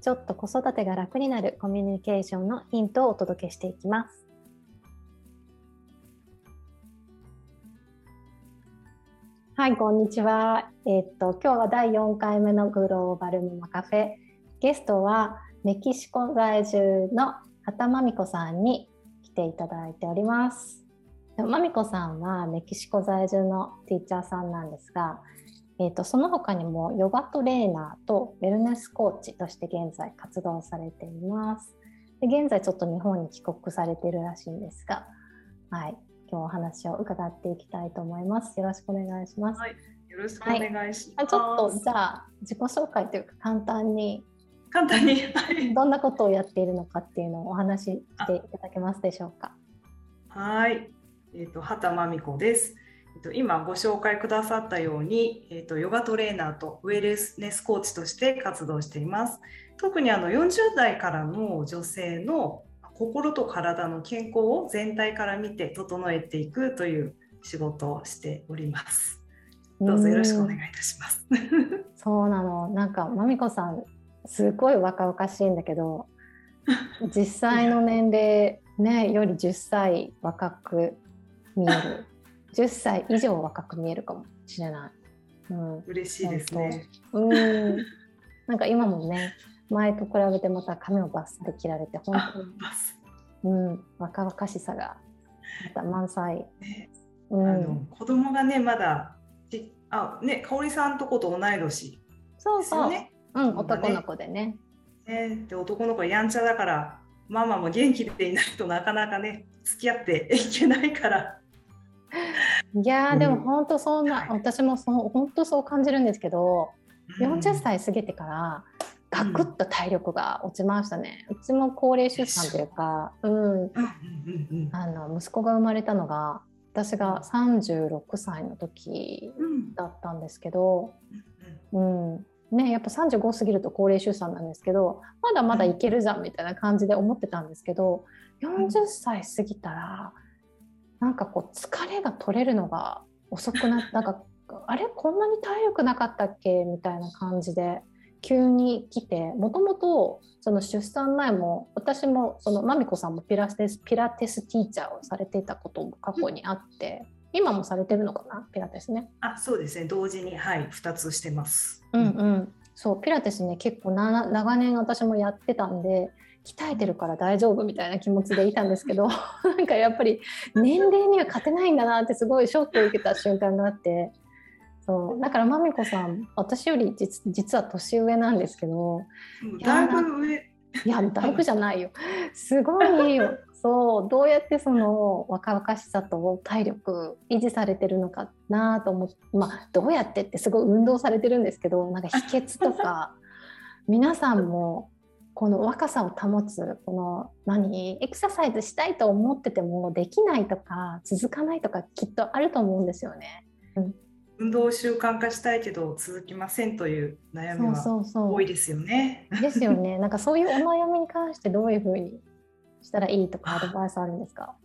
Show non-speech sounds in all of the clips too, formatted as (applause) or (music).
ちょっと子育てが楽になるコミュニケーションのヒントをお届けしていきます。はい、こんにちは。えー、っと今日は第4回目のグローバルママカフェ。ゲストはメキシコ在住の畑真美子さんに来ていただいております。まみこさんはメキシコ在住のティーチャーさんなんですが、えーと、その他にもヨガトレーナーとウェルネスコーチとして現在活動されています。で現在ちょっと日本に帰国されているらしいんですが、はい、今日お話を伺っていきたいと思います。よろしくお願いします。はい、よろしくお願いします。はい、ちょっとじゃあ自己紹介というか簡単に簡単に、(laughs) どんなことをやっているのかっていうのをお話ししていただけますでしょうか。はい、えっ、ー、と畑真美子です。今ご紹介くださったように、えーと、ヨガトレーナーとウェルネスコーチとして活動しています。特にあの40代からの女性の心と体の健康を全体から見て整えていくという仕事をしております。どうぞよろしくお願いいたします。(laughs) (laughs) そうなの。なんかまみこさんすごい若々しいんだけど、(laughs) 実際の年齢ねより10歳若く見える。10歳以上若く見えるかもしれない。うん、嬉しいですね。うん。なんか今もね、前と比べてまた髪をバッサリ切られて、本当に、うん、若々しさがまた満載。ね、うん、あの子供がね、まだ、あ、ね、香織さんとこと同い年、そうそう。ね、うん、男の子でね。ね、で男の子やんちゃだからママも元気でいないとなかなかね付き合っていけないからいやでも本当そんな、私もそう本当そう感じるんですけど、うん、40歳過ぎてからガクッと体力が落ちましたね、うちも高齢出産というか、うん、あの息子が生まれたのが私が36歳の時だったんですけど、うんね、やっぱ35過ぎると高齢出産なんですけどまだまだいけるじゃんみたいな感じで思ってたんですけど40歳過ぎたら。なんかこう疲れが取れるのが遅くなっ (laughs) たかあれこんなに体力なかったっけ？みたいな感じで急に来てもともとその出産前も私もそのまみこさんもピラティスピラティスティーチャーをされていたことも過去にあって、今もされてるのかな？ピラティスね。あそうですね。同時にはい2つしてます。うんうん。そうピラティスね結構長年私もやってたんで鍛えてるから大丈夫みたいな気持ちでいたんですけど (laughs) なんかやっぱり年齢には勝てないんだなってすごいショックを受けた瞬間があってそう。だからまみこさん私より実実は年上なんですけどだいぶ上。いやだいぶじゃないよ。すごいよ。そう。どうやってその若々しさと体力維持されてるのかなと思ってまあどうやってってすごい運動されてるんですけどなんか秘訣とか皆さんもこの若さを保つこの何エクササイズしたいと思っててもできないとか続かないとかきっとあると思うんですよね。うん、運動習慣化したいけど続きませんという悩みは多いですよね。ですよね。(laughs) なんかそういうお悩みに関してどういうふうにしたらいいとかアドバイスあるんですか？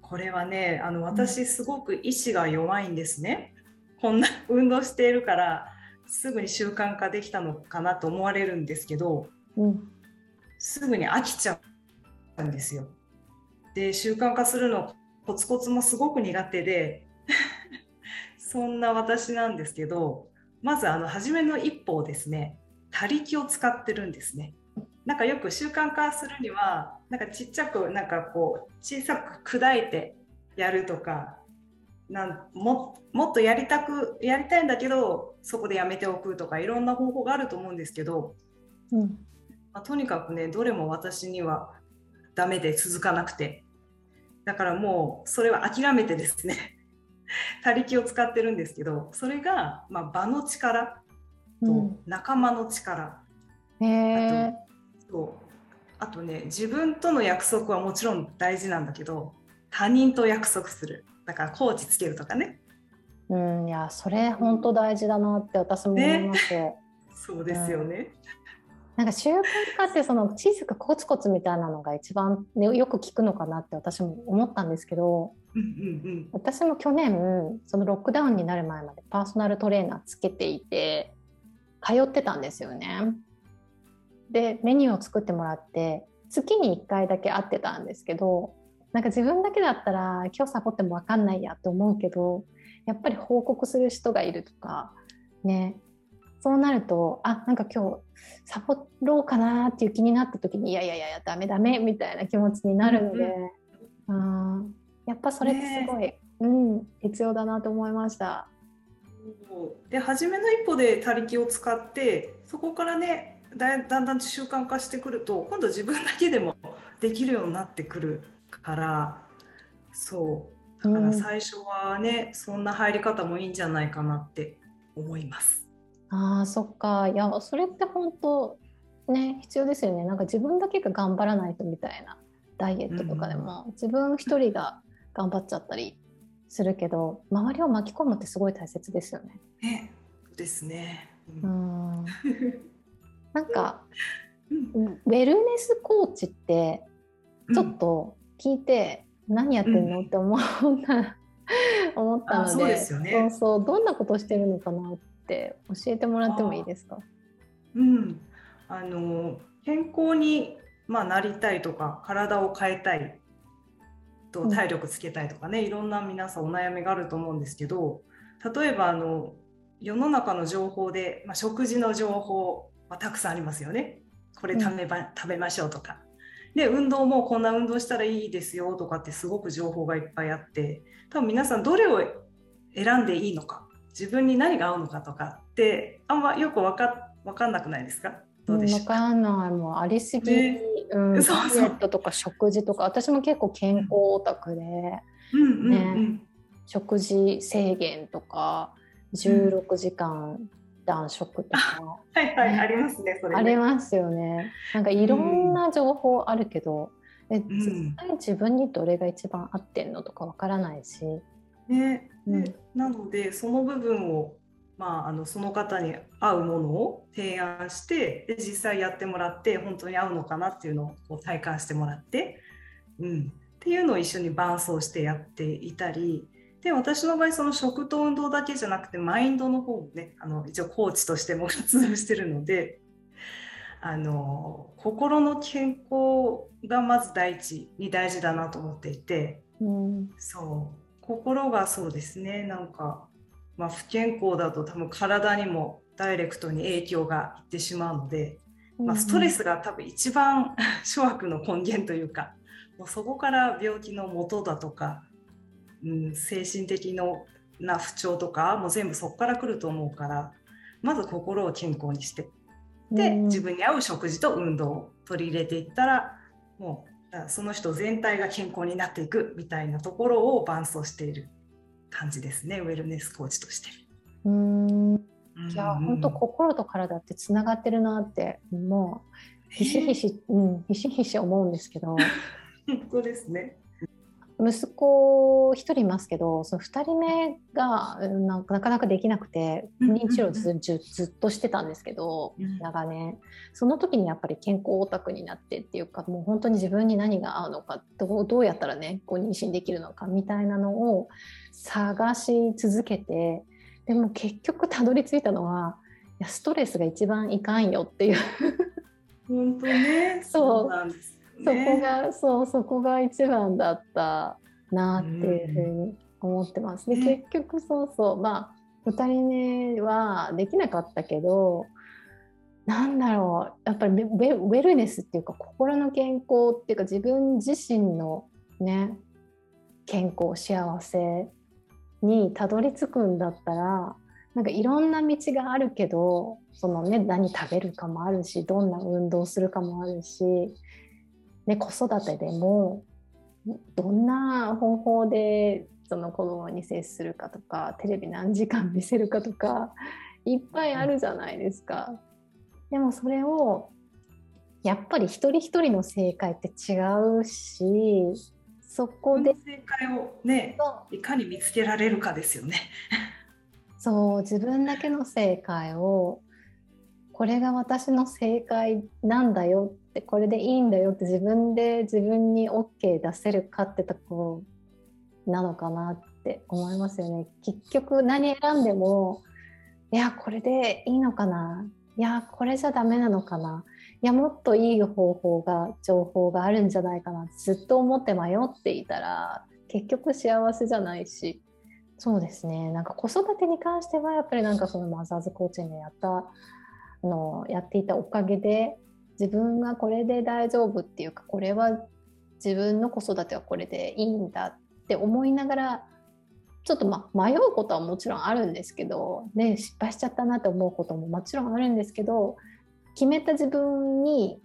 これはねあの私すごく意志が弱いんですね。こんな運動しているからすぐに習慣化できたのかなと思われるんですけどうん、すぐに飽きちゃうんですよ。で習慣化するのコツコツもすごく苦手で (laughs) そんな私なんですけどまずあの初めの一歩をですね他力を使ってるんですね。なんかよく習慣化するにはなんかちっちゃくなんかこう小さく砕いてやるとかなんももっとやりたくやりたいんだけどそこでやめておくとかいろんな方法があると思うんですけど、うん、まあ、とにかくねどれも私にはダメで続かなくて。だからもうそれは諦めてですね。(laughs) 他力を使ってるんですけどそれが、まあ、場の力と仲間の力、うん、あとあとね自分との約束はもちろん大事なんだけど他人と約束する。だからコーチつけるとかね。うんいやそれ本当大事だなって私も思います、ね、(laughs) そうですよね、なんか習慣化ってその小さくコツコツみたいなのが一番、ね、よく聞くのかなって私も思ったんですけど、私も去年そのロックダウンになる前までパーソナルトレーナーつけていて通ってたんですよね。でメニューを作ってもらって月に1回だけ会ってたんですけどなんか自分だけだったら今日サボっても分かんないやと思うけどやっぱり報告する人がいるとかねそうなるとあなんか今日サボろうかなっていう気になった時にいやいやいやダメダメみたいな気持ちになるので、うん、あやっぱそれってすごい、ね、うん、必要だなと思いました。で初めの一歩で他力を使ってそこからねだだんだん習慣化してくると今度自分だけでもできるようになってくるからそう。だから最初はね、うん、そんな入り方もいいんじゃないかなって思います。あーそっか。いやそれって本当ね必要ですよね。なんか自分だけが頑張らないとみたいなダイエットとかでも、うん、自分一人が頑張っちゃったりするけど周りを巻き込むってすごい大切ですよね。ねですね。うん、なんか、うん、ウェルネスコーチってちょっと聞いて、何やってんの、って思った思ったのでそうですよ、ね、そうそうどんなことしてるのかなって教えてもらってもいいですか？うんあの健康に、まあ、なりたいとか体を変えたいと体力つけたいとかね、うん、いろんな皆さんお悩みがあると思うんですけど例えばあの世の中の情報で、まあ、食事の情報はたくさんありますよね。これ食べ,、ば食べましょうとか。で運動もこんな運動したらいいですよとかってすごく情報がいっぱいあって多分皆さんどれを選んでいいのか自分に何が合うのかとかってあんまよく分か分かんなくないですか？どうでし分か？んない。もうありすぎ、ね、うん、ダイエットとか食事とか私も結構健康オタクで、うんね、食事制限とか16時間断食とか、はいはい、ありますねそれ、ね、ありますよね。なんかいろんな情報あるけど、うん、実際自分にどれが一番合ってんのとかわからないし、ね、うん、なのでその部分を、まあ、あのその方に合うものを提案してで実際やってもらって本当に合うのかなっていうのを体感してもらって、うん、っていうのを一緒に伴走してやっていたりで私の場合その食と運動だけじゃなくてマインドの方もねあの一応コーチとしても活動してるのであの心の健康がまず第一に大事だなと思っていて、うん、そう心がそうですね。なんか、まあ、不健康だと多分体にもダイレクトに影響がいってしまうので、まあ、ストレスが多分一番 (laughs) 諸悪の根源というかもうそこから病気の元だとか、うん、精神的な不調とかもう全部そこから来ると思うからまず心を健康にしてで自分に合う食事と運動を取り入れていったらもうその人全体が健康になっていくみたいなところを伴走している感じですね。ウェルネスコーチとして。うん。いや本当心と体ってつながってるなってもうひしひし、うん、ひしひし思うんですけど。(laughs) 本当ですね息子1人いますけどその2人目がなかなかできなくて不妊治療ずずっとしてたんですけど長年。その時にやっぱり健康オタクになってっていうかもう本当に自分に何が合うのかどうどうやったらねこう妊娠できるのかみたいなのを探し続けてでも結局たどり着いたのはいやストレスが一番いかんよっていう。本当ね。(laughs) そう。なんですそこがそうそこが一番だったなっていうふうに思ってます。で結局そうそうまあ2人目はできなかったけどなんだろうやっぱりウェルネスっていうか心の健康っていうか自分自身のね健康幸せにたどり着くんだったらなんかいろんな道があるけどそのね何食べるかもあるしどんな運動するかもあるしね、子育てでもどんな方法でその子供に接するかとかテレビ何時間見せるかとかいっぱいあるじゃないですか。でもそれをやっぱり一人一人の正解って違うしそこで正解をねいかに見つけられるかですよね。(laughs) そう自分だけの正解をこれが私の正解なんだよってこれでいいんだよって自分で自分に OK 出せるかってとこなのかなって思いますよね。結局何選んでもいやこれでいいのかな。いやこれじゃダメなのかな。いやもっといい方法が情報があるんじゃないかな。ずっと思って迷っていたら結局幸せじゃないし。そうですね。なんか子育てに関してはやっぱりなんかそのマザーズコーチングやったのやっていたおかげで自分がこれで大丈夫っていうかこれは自分の子育てはこれでいいんだって思いながらちょっとま迷うことはもちろんあるんですけど、ね、失敗しちゃったなって思うことももちろんあるんですけど決めた自分に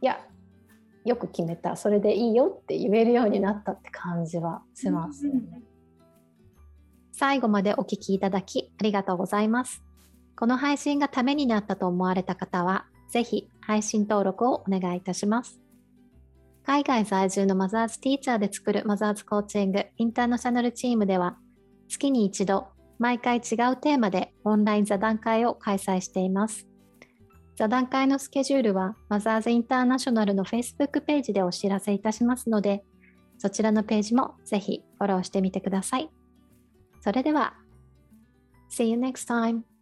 いやよく決めたそれでいいよって言えるようになったって感じはします、ね、最後までお聞きいただきありがとうございます。この配信がためになったと思われた方は、ぜひ配信登録をお願いいたします。海外在住のマザーズティーチャーで作るマザーズコーチングインターナショナルチームでは、月に一度、毎回違うテーマでオンライン座談会を開催しています。座談会のスケジュールはマザーズインターナショナルの Facebook ページでお知らせいたしますので、そちらのページもぜひフォローしてみてください。それでは、See you next time!